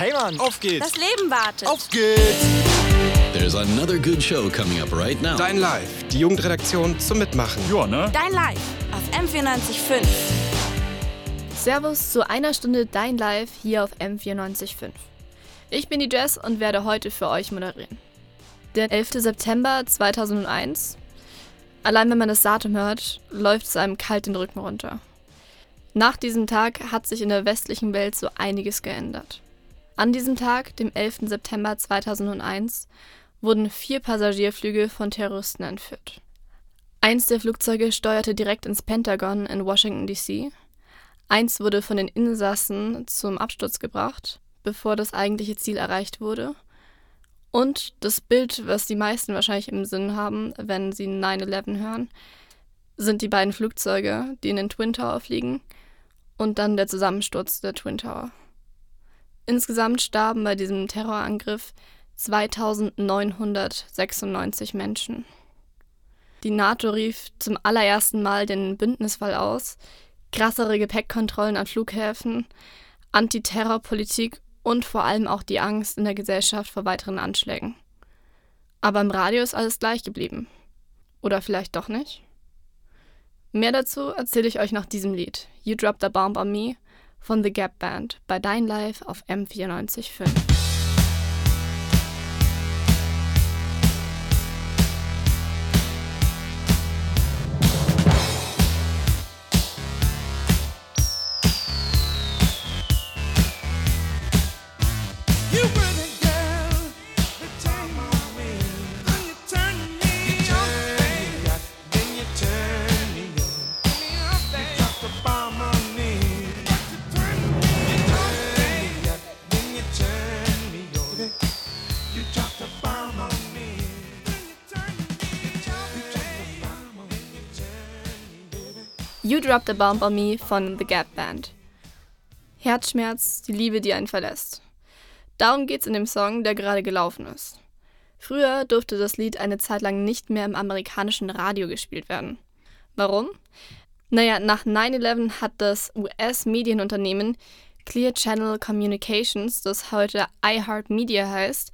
Hey Mann, auf geht's. Das Leben wartet. Auf geht's. There's another good show coming up right now. Dein Live, die Jugendredaktion zum Mitmachen. Ja, ne? Dein Live auf M945. Servus zu einer Stunde Dein Live hier auf M945. Ich bin die Jess und werde heute für euch moderieren. Der 11. September 2001. Allein wenn man das Datum hört, läuft es einem kalt den Rücken runter. Nach diesem Tag hat sich in der westlichen Welt so einiges geändert. An diesem Tag, dem 11. September 2001, wurden vier Passagierflüge von Terroristen entführt. Eins der Flugzeuge steuerte direkt ins Pentagon in Washington, D.C. Eins wurde von den Insassen zum Absturz gebracht, bevor das eigentliche Ziel erreicht wurde. Und das Bild, was die meisten wahrscheinlich im Sinn haben, wenn sie 9-11 hören, sind die beiden Flugzeuge, die in den Twin Tower fliegen, und dann der Zusammensturz der Twin Tower. Insgesamt starben bei diesem Terrorangriff 2996 Menschen. Die NATO rief zum allerersten Mal den Bündnisfall aus, krassere Gepäckkontrollen an Flughäfen, Antiterrorpolitik und vor allem auch die Angst in der Gesellschaft vor weiteren Anschlägen. Aber im Radio ist alles gleich geblieben. Oder vielleicht doch nicht? Mehr dazu erzähle ich euch nach diesem Lied, You Dropped a Bomb on Me von The Gap Band bei Dein Live auf M945. You Dropped a Bomb on Me von The Gap Band. Herzschmerz, die Liebe, die einen verlässt. Darum geht's in dem Song, der gerade gelaufen ist. Früher durfte das Lied eine Zeit lang nicht mehr im amerikanischen Radio gespielt werden. Warum? Naja, nach 9-11 hat das US-Medienunternehmen Clear Channel Communications, das heute iHeartMedia heißt,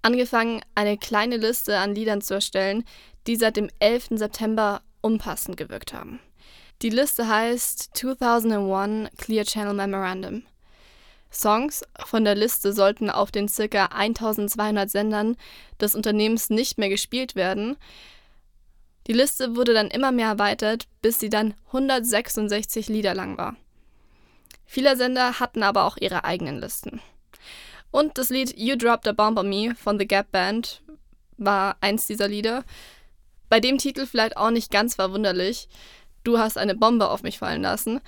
angefangen, eine kleine Liste an Liedern zu erstellen, die seit dem 11. September unpassend gewirkt haben. Die Liste heißt 2001 Clear Channel Memorandum. Songs von der Liste sollten auf den ca. 1200 Sendern des Unternehmens nicht mehr gespielt werden. Die Liste wurde dann immer mehr erweitert, bis sie dann 166 Lieder lang war. Viele Sender hatten aber auch ihre eigenen Listen. Und das Lied You Dropped a Bomb on Me von The Gap Band war eins dieser Lieder. Bei dem Titel vielleicht auch nicht ganz verwunderlich, du hast eine Bombe auf mich fallen lassen.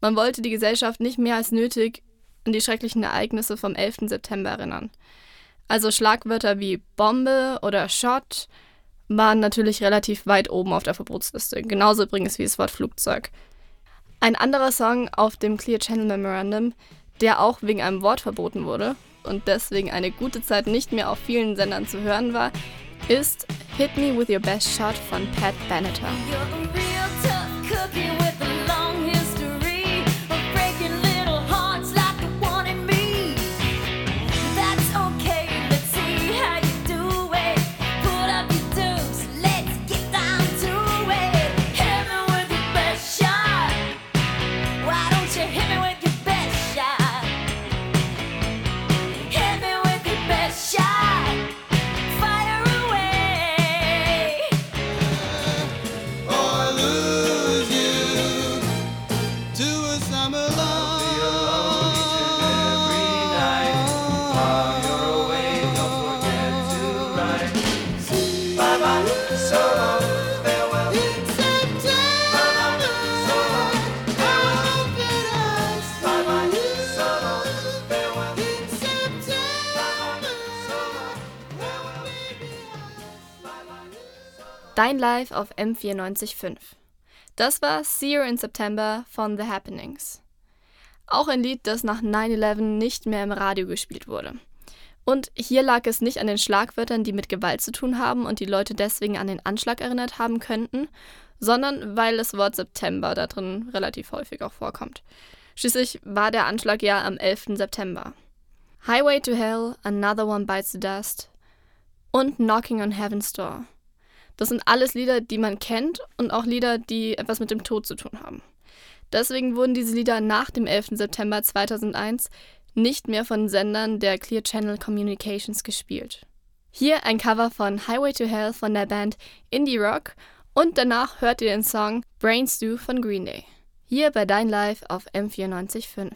Man wollte die Gesellschaft nicht mehr als nötig an die schrecklichen Ereignisse vom 11. September erinnern. Also Schlagwörter wie Bombe oder Shot waren natürlich relativ weit oben auf der Verbotsliste, genauso übrigens wie das Wort Flugzeug. Ein anderer Song auf dem Clear Channel Memorandum, der auch wegen einem Wort verboten wurde und deswegen eine gute Zeit nicht mehr auf vielen Sendern zu hören war, ist Hit Me With Your Best Shot von Pat Benatar. cooking with Dein Live auf M945. Das war See You in September von The Happenings. Auch ein Lied, das nach 9-11 nicht mehr im Radio gespielt wurde. Und hier lag es nicht an den Schlagwörtern, die mit Gewalt zu tun haben und die Leute deswegen an den Anschlag erinnert haben könnten, sondern weil das Wort September da drin relativ häufig auch vorkommt. Schließlich war der Anschlag ja am 11. September. Highway to Hell, Another One Bites the Dust und Knocking on Heaven's Door. Das sind alles Lieder, die man kennt und auch Lieder, die etwas mit dem Tod zu tun haben. Deswegen wurden diese Lieder nach dem 11. September 2001 nicht mehr von Sendern der Clear Channel Communications gespielt. Hier ein Cover von Highway to Hell von der Band Indie Rock und danach hört ihr den Song Brain Stew von Green Day. Hier bei Dein Live auf M945.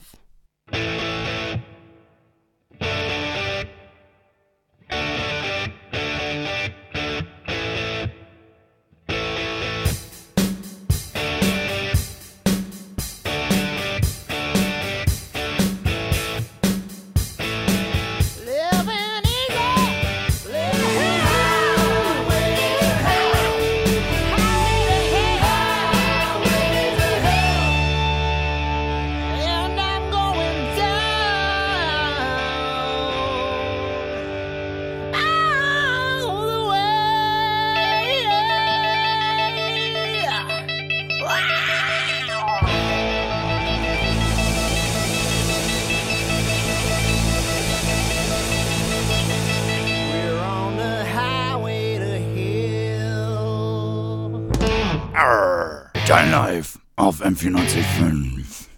Live auf M945.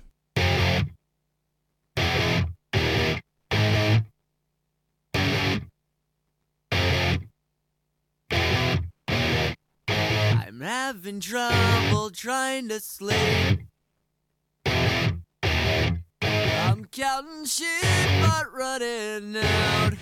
I'm having trouble trying to sleep. I'm counting sheep but running out.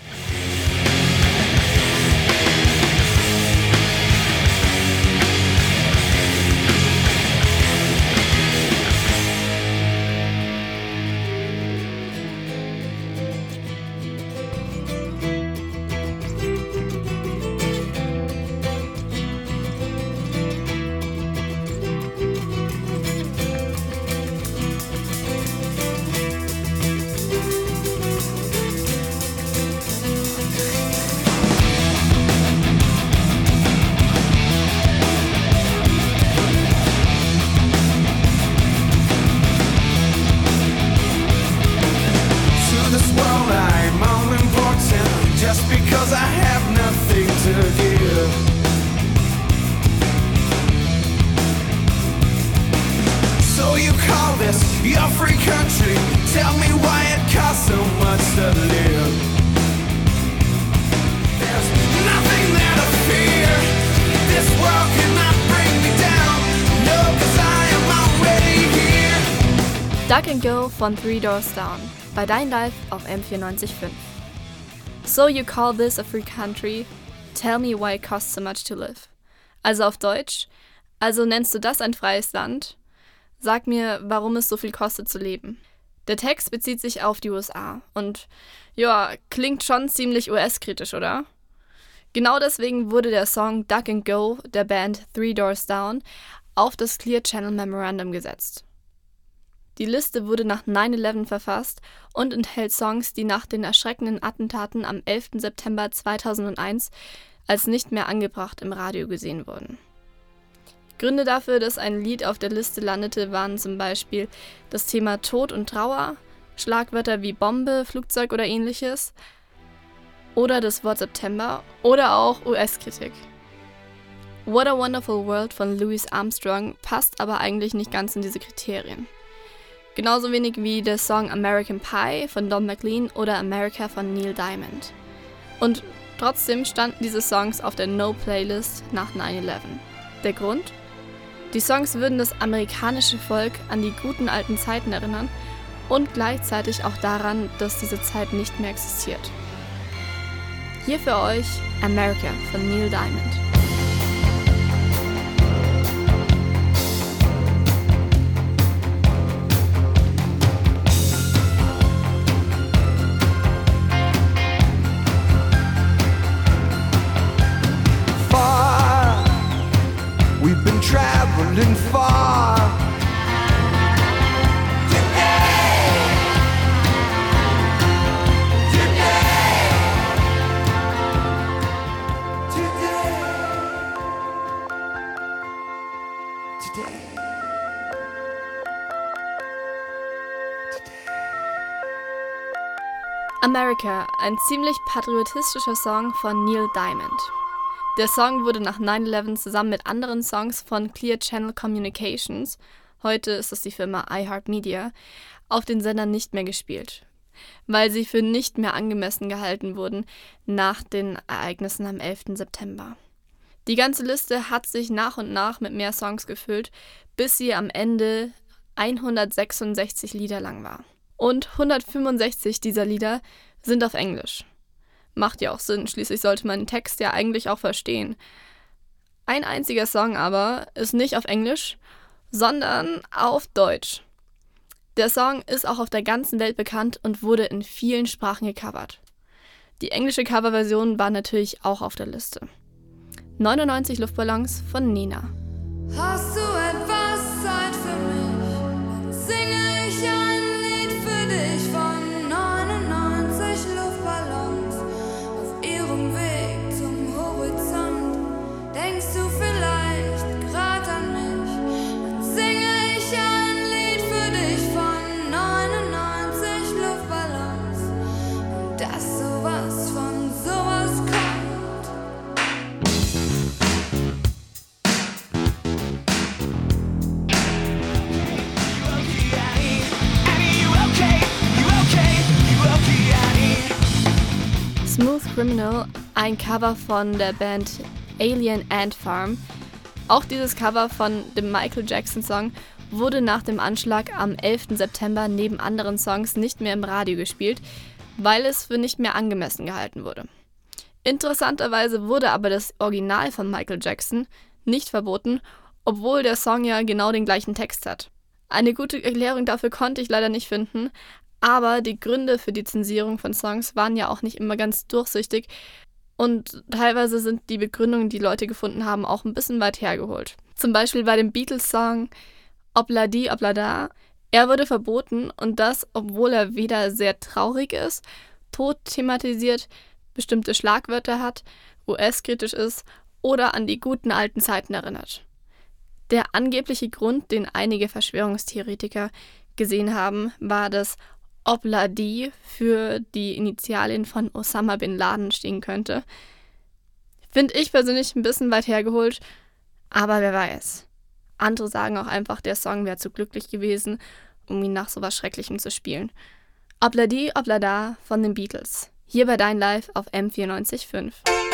Call this your free country? Tell me why it costs so much to live. There's nothing there to fear. This world cannot bring me down. No, 'cause I am already here. Duck and Go von Three Doors Down bei Dein Live auf M945. So you call this a free country? Tell me why it costs so much to live. Also auf Deutsch, also nennst du das ein freies Land? Sag mir, warum es so viel kostet zu leben. Der Text bezieht sich auf die USA und ja, klingt schon ziemlich US-kritisch, oder? Genau deswegen wurde der Song Duck and Go der Band Three Doors Down auf das Clear Channel Memorandum gesetzt. Die Liste wurde nach 9-11 verfasst und enthält Songs, die nach den erschreckenden Attentaten am 11. September 2001 als nicht mehr angebracht im Radio gesehen wurden. Gründe dafür, dass ein Lied auf der Liste landete, waren zum Beispiel das Thema Tod und Trauer, Schlagwörter wie Bombe, Flugzeug oder ähnliches, oder das Wort September oder auch US-Kritik. What a Wonderful World von Louis Armstrong passt aber eigentlich nicht ganz in diese Kriterien. Genauso wenig wie der Song American Pie von Don McLean oder America von Neil Diamond. Und trotzdem standen diese Songs auf der No-Playlist nach 9-11. Der Grund? Die Songs würden das amerikanische Volk an die guten alten Zeiten erinnern und gleichzeitig auch daran, dass diese Zeit nicht mehr existiert. Hier für euch America von Neil Diamond. traveling far America, ein ziemlich patriotistischer Song von Neil Diamond. Der Song wurde nach 9-11 zusammen mit anderen Songs von Clear Channel Communications, heute ist es die Firma iHeartMedia, auf den Sendern nicht mehr gespielt, weil sie für nicht mehr angemessen gehalten wurden nach den Ereignissen am 11. September. Die ganze Liste hat sich nach und nach mit mehr Songs gefüllt, bis sie am Ende 166 Lieder lang war. Und 165 dieser Lieder sind auf Englisch. Macht ja auch Sinn, schließlich sollte man den Text ja eigentlich auch verstehen. Ein einziger Song aber ist nicht auf Englisch, sondern auf Deutsch. Der Song ist auch auf der ganzen Welt bekannt und wurde in vielen Sprachen gecovert. Die englische Coverversion war natürlich auch auf der Liste. 99 Luftballons von Nina. Hast du etwas Zeit für mich? Singe Criminal, ein Cover von der Band Alien Ant Farm. Auch dieses Cover von dem Michael Jackson Song wurde nach dem Anschlag am 11. September neben anderen Songs nicht mehr im Radio gespielt, weil es für nicht mehr angemessen gehalten wurde. Interessanterweise wurde aber das Original von Michael Jackson nicht verboten, obwohl der Song ja genau den gleichen Text hat. Eine gute Erklärung dafür konnte ich leider nicht finden, aber die Gründe für die Zensierung von Songs waren ja auch nicht immer ganz durchsichtig und teilweise sind die Begründungen, die Leute gefunden haben, auch ein bisschen weit hergeholt. Zum Beispiel bei dem Beatles-Song Obla di, Obla da. Er wurde verboten und das, obwohl er weder sehr traurig ist, Tod thematisiert, bestimmte Schlagwörter hat, US-kritisch ist oder an die guten alten Zeiten erinnert. Der angebliche Grund, den einige Verschwörungstheoretiker gesehen haben, war, dass Obladi für die Initialien von Osama bin Laden stehen könnte. Finde ich persönlich ein bisschen weit hergeholt, aber wer weiß. Andere sagen auch einfach, der Song wäre zu glücklich gewesen, um ihn nach sowas Schrecklichem zu spielen. Obladi Oblada von den Beatles. Hier bei Dein Live auf M945.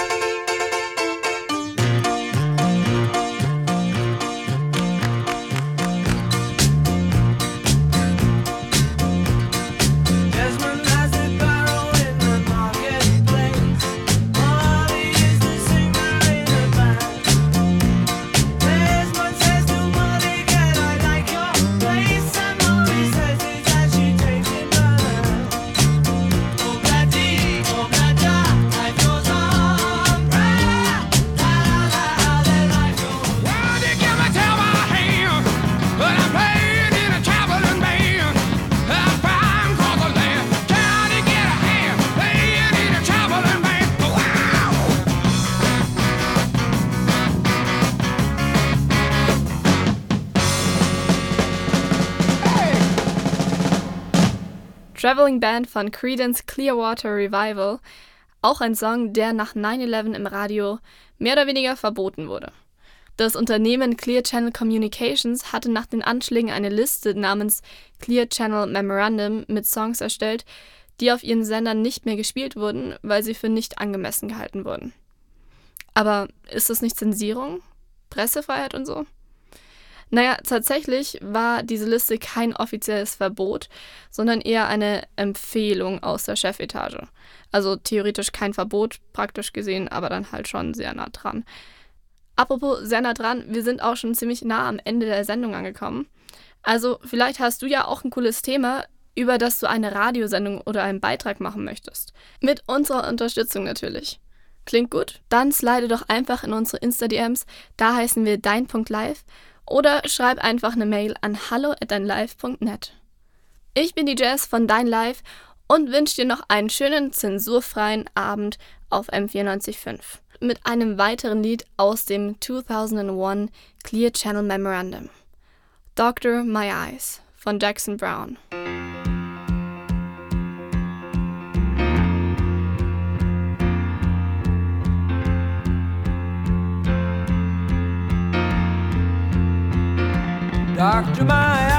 Traveling Band von Creedence Clearwater Revival, auch ein Song, der nach 9-11 im Radio mehr oder weniger verboten wurde. Das Unternehmen Clear Channel Communications hatte nach den Anschlägen eine Liste namens Clear Channel Memorandum mit Songs erstellt, die auf ihren Sendern nicht mehr gespielt wurden, weil sie für nicht angemessen gehalten wurden. Aber ist das nicht Zensierung? Pressefreiheit und so? Naja, tatsächlich war diese Liste kein offizielles Verbot, sondern eher eine Empfehlung aus der Chefetage. Also theoretisch kein Verbot, praktisch gesehen, aber dann halt schon sehr nah dran. Apropos sehr nah dran, wir sind auch schon ziemlich nah am Ende der Sendung angekommen. Also vielleicht hast du ja auch ein cooles Thema, über das du eine Radiosendung oder einen Beitrag machen möchtest. Mit unserer Unterstützung natürlich. Klingt gut? Dann slide doch einfach in unsere Insta-DMs, da heißen wir dein.live oder schreib einfach eine Mail an hallo@deinlive.net. Ich bin die Jazz von Dein Live und wünsche dir noch einen schönen zensurfreien Abend auf M945 mit einem weiteren Lied aus dem 2001 Clear Channel Memorandum. Doctor My Eyes von Jackson Brown. Doctor, my